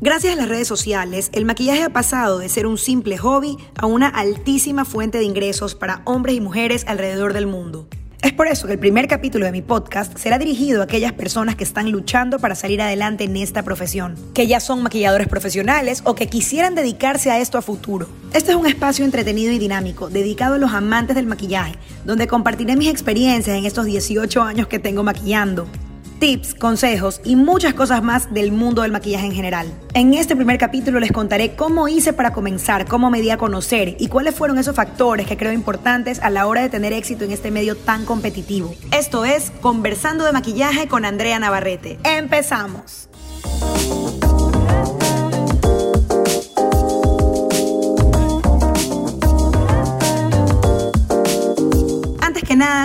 Gracias a las redes sociales, el maquillaje ha pasado de ser un simple hobby a una altísima fuente de ingresos para hombres y mujeres alrededor del mundo. Es por eso que el primer capítulo de mi podcast será dirigido a aquellas personas que están luchando para salir adelante en esta profesión, que ya son maquilladores profesionales o que quisieran dedicarse a esto a futuro. Este es un espacio entretenido y dinámico dedicado a los amantes del maquillaje, donde compartiré mis experiencias en estos 18 años que tengo maquillando tips, consejos y muchas cosas más del mundo del maquillaje en general. En este primer capítulo les contaré cómo hice para comenzar, cómo me di a conocer y cuáles fueron esos factores que creo importantes a la hora de tener éxito en este medio tan competitivo. Esto es Conversando de Maquillaje con Andrea Navarrete. ¡Empezamos!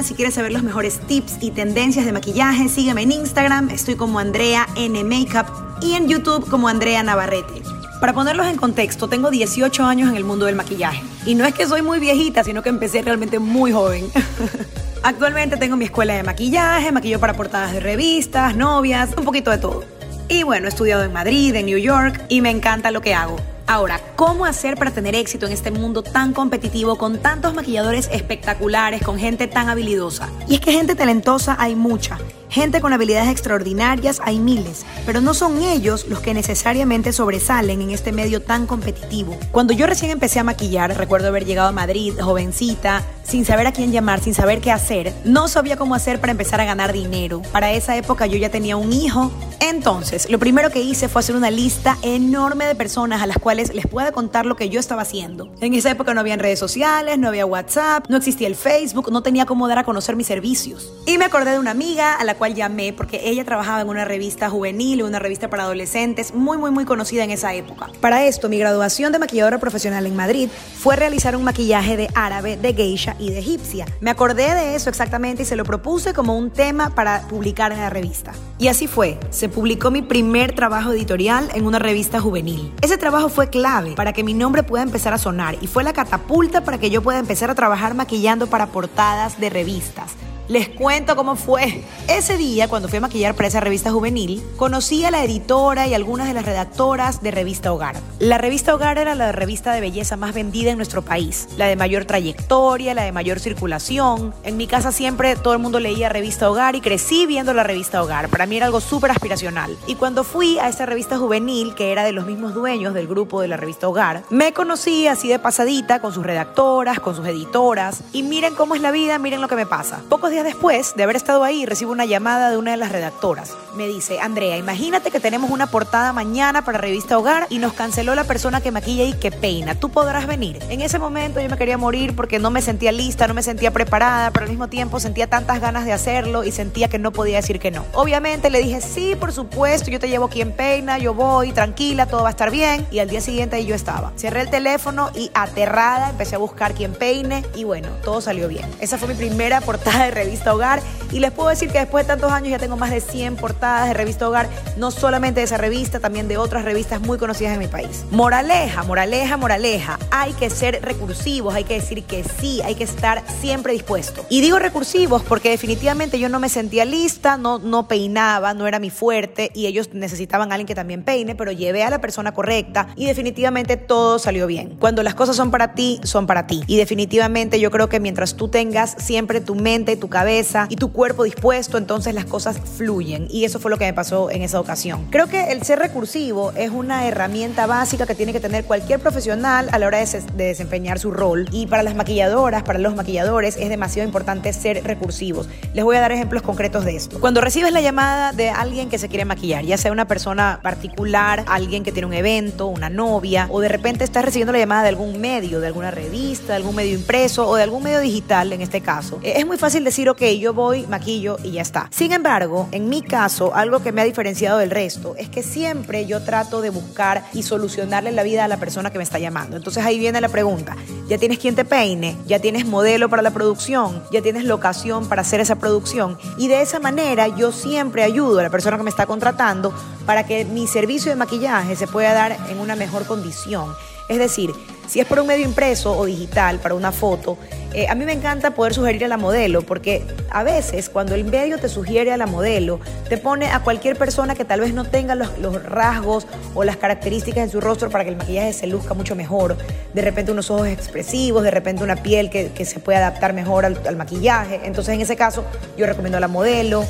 Si quieres saber los mejores tips y tendencias de maquillaje, sígueme en Instagram, estoy como Andrea N Makeup y en YouTube como Andrea Navarrete. Para ponerlos en contexto, tengo 18 años en el mundo del maquillaje. Y no es que soy muy viejita, sino que empecé realmente muy joven. Actualmente tengo mi escuela de maquillaje, maquillo para portadas de revistas, novias, un poquito de todo. Y bueno, he estudiado en Madrid, en New York y me encanta lo que hago. Ahora, ¿cómo hacer para tener éxito en este mundo tan competitivo con tantos maquilladores espectaculares, con gente tan habilidosa? Y es que gente talentosa hay mucha. Gente con habilidades extraordinarias hay miles, pero no son ellos los que necesariamente sobresalen en este medio tan competitivo. Cuando yo recién empecé a maquillar, recuerdo haber llegado a Madrid, jovencita, sin saber a quién llamar, sin saber qué hacer, no sabía cómo hacer para empezar a ganar dinero. Para esa época yo ya tenía un hijo. Entonces, lo primero que hice fue hacer una lista enorme de personas a las cuales les pueda contar lo que yo estaba haciendo. En esa época no había redes sociales, no había WhatsApp, no existía el Facebook, no tenía cómo dar a conocer mis servicios. Y me acordé de una amiga a la cual llamé porque ella trabajaba en una revista juvenil, una revista para adolescentes, muy, muy, muy conocida en esa época. Para esto, mi graduación de maquilladora profesional en Madrid fue realizar un maquillaje de árabe, de geisha y de egipcia. Me acordé de eso exactamente y se lo propuse como un tema para publicar en la revista. Y así fue, se publicó mi primer trabajo editorial en una revista juvenil. Ese trabajo fue clave para que mi nombre pueda empezar a sonar y fue la catapulta para que yo pueda empezar a trabajar maquillando para portadas de revistas. Les cuento cómo fue. Ese día, cuando fui a maquillar para esa revista juvenil, conocí a la editora y algunas de las redactoras de Revista Hogar. La Revista Hogar era la revista de belleza más vendida en nuestro país, la de mayor trayectoria, la de mayor circulación. En mi casa siempre todo el mundo leía Revista Hogar y crecí viendo la Revista Hogar. Para mí era algo súper aspiracional. Y cuando fui a esa revista juvenil, que era de los mismos dueños del grupo de la Revista Hogar, me conocí así de pasadita con sus redactoras, con sus editoras. Y miren cómo es la vida, miren lo que me pasa. Pocos días después de haber estado ahí, recibo una llamada de una de las redactoras. Me dice, Andrea, imagínate que tenemos una portada mañana para Revista Hogar y nos canceló la persona que maquilla y que peina. ¿Tú podrás venir? En ese momento yo me quería morir porque no me sentía lista, no me sentía preparada, pero al mismo tiempo sentía tantas ganas de hacerlo y sentía que no podía decir que no. Obviamente le dije, sí, por supuesto, yo te llevo quien peina, yo voy, tranquila, todo va a estar bien. Y al día siguiente yo estaba. Cerré el teléfono y aterrada empecé a buscar quien peine y bueno, todo salió bien. Esa fue mi primera portada de Revista Hogar y les puedo decir que después de tantos años ya tengo más de 100 portadas de Revista Hogar, no solamente de esa revista, también de otras revistas muy conocidas en mi país. Moraleja, moraleja, moraleja. Hay que ser recursivos, hay que decir que sí, hay que estar siempre dispuesto. Y digo recursivos porque definitivamente yo no me sentía lista, no, no peinaba, no era mi fuerte y ellos necesitaban a alguien que también peine, pero llevé a la persona correcta y definitivamente todo salió bien. Cuando las cosas son para ti, son para ti. Y definitivamente yo creo que mientras tú tengas siempre tu mente, tu cabeza y tu cuerpo dispuesto, entonces las cosas fluyen. Y eso fue lo que me pasó en esa ocasión. Creo que el ser recursivo es una herramienta básica que tiene que tener cualquier profesional a la hora de, desempeñar su rol. Y para las maquilladoras, para los maquilladores, es demasiado importante ser recursivos. Les voy a dar ejemplos concretos de esto. Cuando recibes la llamada de alguien que se quiere maquillar, ya sea una persona particular, alguien que tiene un evento, una novia, o de repente estás recibiendo la llamada de algún medio, de alguna revista, de algún medio impreso o de algún medio digital en este caso, es muy fácil decir, ok, yo voy, maquillo y ya está. Sin embargo, en mi caso, algo que me ha diferenciado del resto es que siempre yo trato de buscar y solucionarle la vida a la persona que me está llamando. Entonces ahí viene la pregunta, ¿ya tienes quien te peine? ¿Ya tienes modelo para la producción? ¿Ya tienes locación para hacer esa producción? Y de esa manera yo siempre ayudo a la persona que me está contratando para que mi servicio de maquillaje se pueda dar en una mejor condición. Es decir, si es por un medio impreso o digital, para una foto, eh, a mí me encanta poder sugerir a la modelo, porque a veces cuando el medio te sugiere a la modelo, te pone a cualquier persona que tal vez no tenga los, rasgos o las características en su rostro para que el maquillaje se luzca mucho mejor. De repente unos ojos expresivos, de repente una piel que, se puede adaptar mejor al, maquillaje. Entonces en ese caso yo recomiendo a la modelo.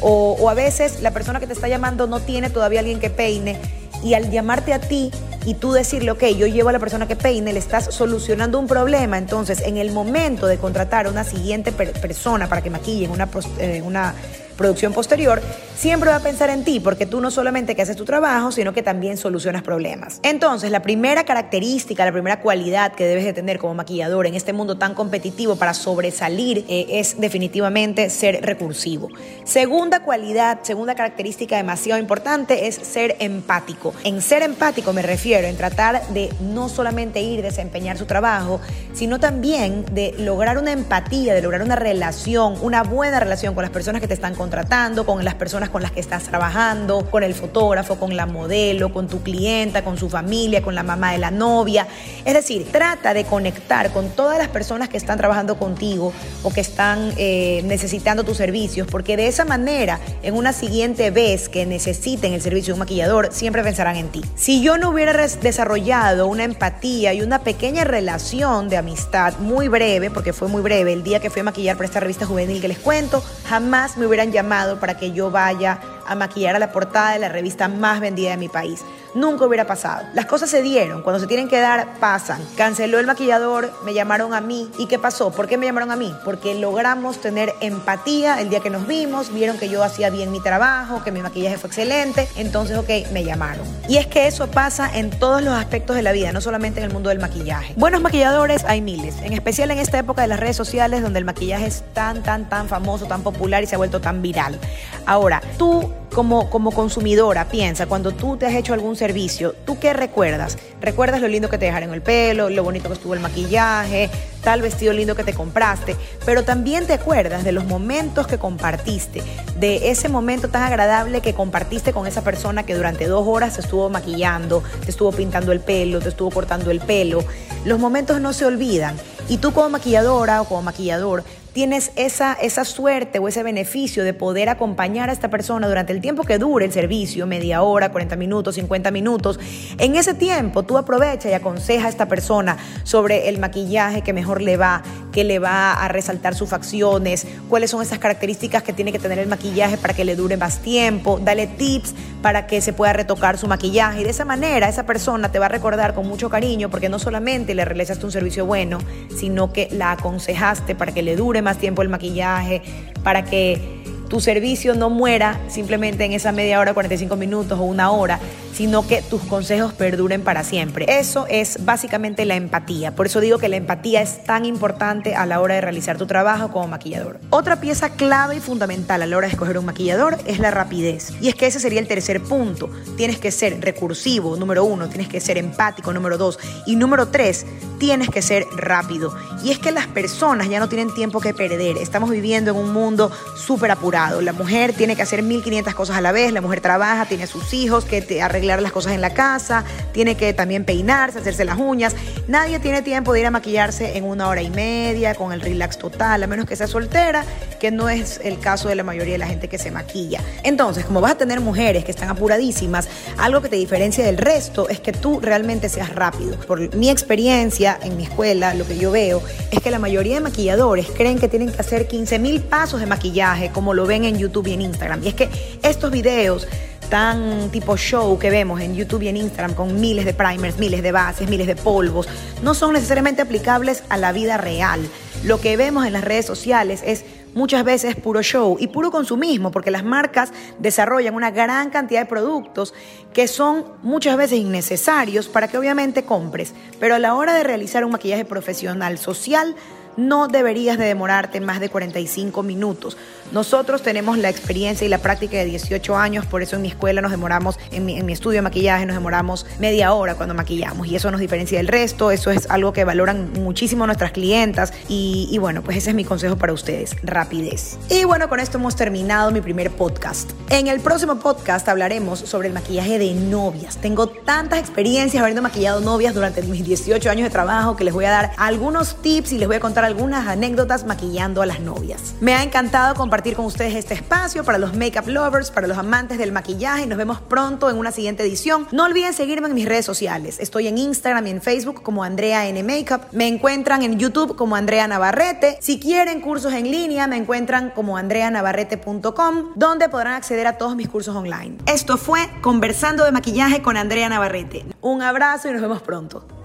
O, a veces la persona que te está llamando no tiene todavía alguien que peine y al llamarte a ti y tú decirle, ok, yo llevo a la persona que peine, le estás solucionando un problema, entonces en el momento de contratar a una siguiente persona para que maquille en eh, una producción posterior, siempre va a pensar en ti, porque tú no solamente que haces tu trabajo, sino que también solucionas problemas. Entonces, la primera característica, la primera cualidad que debes de tener como maquillador en este mundo tan competitivo para sobresalir eh, es definitivamente ser recursivo. Segunda cualidad, segunda característica demasiado importante es ser empático. En ser empático me refiero en tratar de no solamente ir desempeñar su trabajo, sino también de lograr una empatía, de lograr una relación, una buena relación con las personas que te están contratando, con las personas con las que estás trabajando, con el fotógrafo, con la modelo, con tu clienta, con su familia, con la mamá de la novia. Es decir, trata de conectar con todas las personas que están trabajando contigo o que están eh, necesitando tus servicios, porque de esa manera, en una siguiente vez que necesiten el servicio de un maquillador, siempre pensarán en ti. Si yo no hubiera desarrollado una empatía y una pequeña relación de amistad muy breve, porque fue muy breve, el día que fui a maquillar para esta revista juvenil que les cuento, jamás me hubieran llamado para que yo vaya a maquillar a la portada de la revista más vendida de mi país. Nunca hubiera pasado. Las cosas se dieron, cuando se tienen que dar, pasan. Canceló el maquillador, me llamaron a mí. ¿Y qué pasó? ¿Por qué me llamaron a mí? Porque logramos tener empatía el día que nos vimos, vieron que yo hacía bien mi trabajo, que mi maquillaje fue excelente, entonces, ok, me llamaron. Y es que eso pasa en todos los aspectos de la vida, no solamente en el mundo del maquillaje. Buenos maquilladores hay miles, en especial en esta época de las redes sociales donde el maquillaje es tan, tan, tan famoso, tan popular y se ha vuelto tan viral. Ahora, tú como, como consumidora, piensa, cuando tú te has hecho algún servicio, ¿tú qué recuerdas? ¿Recuerdas lo lindo que te dejaron el pelo, lo bonito que estuvo el maquillaje, tal vestido lindo que te compraste? Pero también te acuerdas de los momentos que compartiste, de ese momento tan agradable que compartiste con esa persona que durante dos horas te estuvo maquillando, te estuvo pintando el pelo, te estuvo cortando el pelo. Los momentos no se olvidan. Y tú como maquilladora o como maquillador tienes esa, esa suerte o ese beneficio de poder acompañar a esta persona durante el tiempo que dure el servicio, media hora, 40 minutos, 50 minutos. En ese tiempo tú aprovecha y aconseja a esta persona sobre el maquillaje que mejor le va, que le va a resaltar sus facciones, cuáles son esas características que tiene que tener el maquillaje para que le dure más tiempo, dale tips para que se pueda retocar su maquillaje y de esa manera esa persona te va a recordar con mucho cariño porque no solamente le realizaste un servicio bueno, sino que la aconsejaste para que le dure más más tiempo el maquillaje, para que tu servicio no muera simplemente en esa media hora, 45 minutos o una hora, sino que tus consejos perduren para siempre. Eso es básicamente la empatía. Por eso digo que la empatía es tan importante a la hora de realizar tu trabajo como maquillador. Otra pieza clave y fundamental a la hora de escoger un maquillador es la rapidez. Y es que ese sería el tercer punto. Tienes que ser recursivo, número uno, tienes que ser empático, número dos, y número tres, tienes que ser rápido. Y es que las personas ya no tienen tiempo que perder. Estamos viviendo en un mundo súper apurado. La mujer tiene que hacer 1500 cosas a la vez, la mujer trabaja, tiene sus hijos, que arreglar las cosas en la casa, tiene que también peinarse, hacerse las uñas. Nadie tiene tiempo de ir a maquillarse en una hora y media con el relax total, a menos que sea soltera, que no es el caso de la mayoría de la gente que se maquilla. Entonces, como vas a tener mujeres que están apuradísimas, algo que te diferencia del resto es que tú realmente seas rápido. Por mi experiencia, en mi escuela, lo que yo veo es que la mayoría de maquilladores creen que tienen que hacer 15 mil pasos de maquillaje, como lo ven en YouTube y en Instagram. Y es que estos videos tan tipo show que vemos en YouTube y en Instagram con miles de primers, miles de bases, miles de polvos, no son necesariamente aplicables a la vida real. Lo que vemos en las redes sociales es muchas veces puro show y puro consumismo, porque las marcas desarrollan una gran cantidad de productos que son muchas veces innecesarios para que obviamente compres. Pero a la hora de realizar un maquillaje profesional social, no deberías de demorarte más de 45 minutos. Nosotros tenemos la experiencia y la práctica de 18 años, por eso en mi escuela nos demoramos, en mi, estudio de maquillaje nos demoramos media hora cuando maquillamos y eso nos diferencia del resto, eso es algo que valoran muchísimo nuestras clientas y, y bueno, pues ese es mi consejo para ustedes, rapidez. Y bueno, con esto hemos terminado mi primer podcast. En el próximo podcast hablaremos sobre el maquillaje de novias. Tengo tantas experiencias habiendo maquillado novias durante mis 18 años de trabajo que les voy a dar algunos tips y les voy a contar algunas anécdotas maquillando a las novias. Me ha encantado compartir con ustedes este espacio para los makeup lovers, para los amantes del maquillaje. Nos vemos pronto en una siguiente edición. No olviden seguirme en mis redes sociales. Estoy en Instagram y en Facebook como Andrea N Makeup. Me encuentran en YouTube como Andrea Navarrete. Si quieren cursos en línea, me encuentran como andreanavarrete.com, donde podrán acceder a todos mis cursos online. Esto fue Conversando de Maquillaje con Andrea Navarrete. Un abrazo y nos vemos pronto.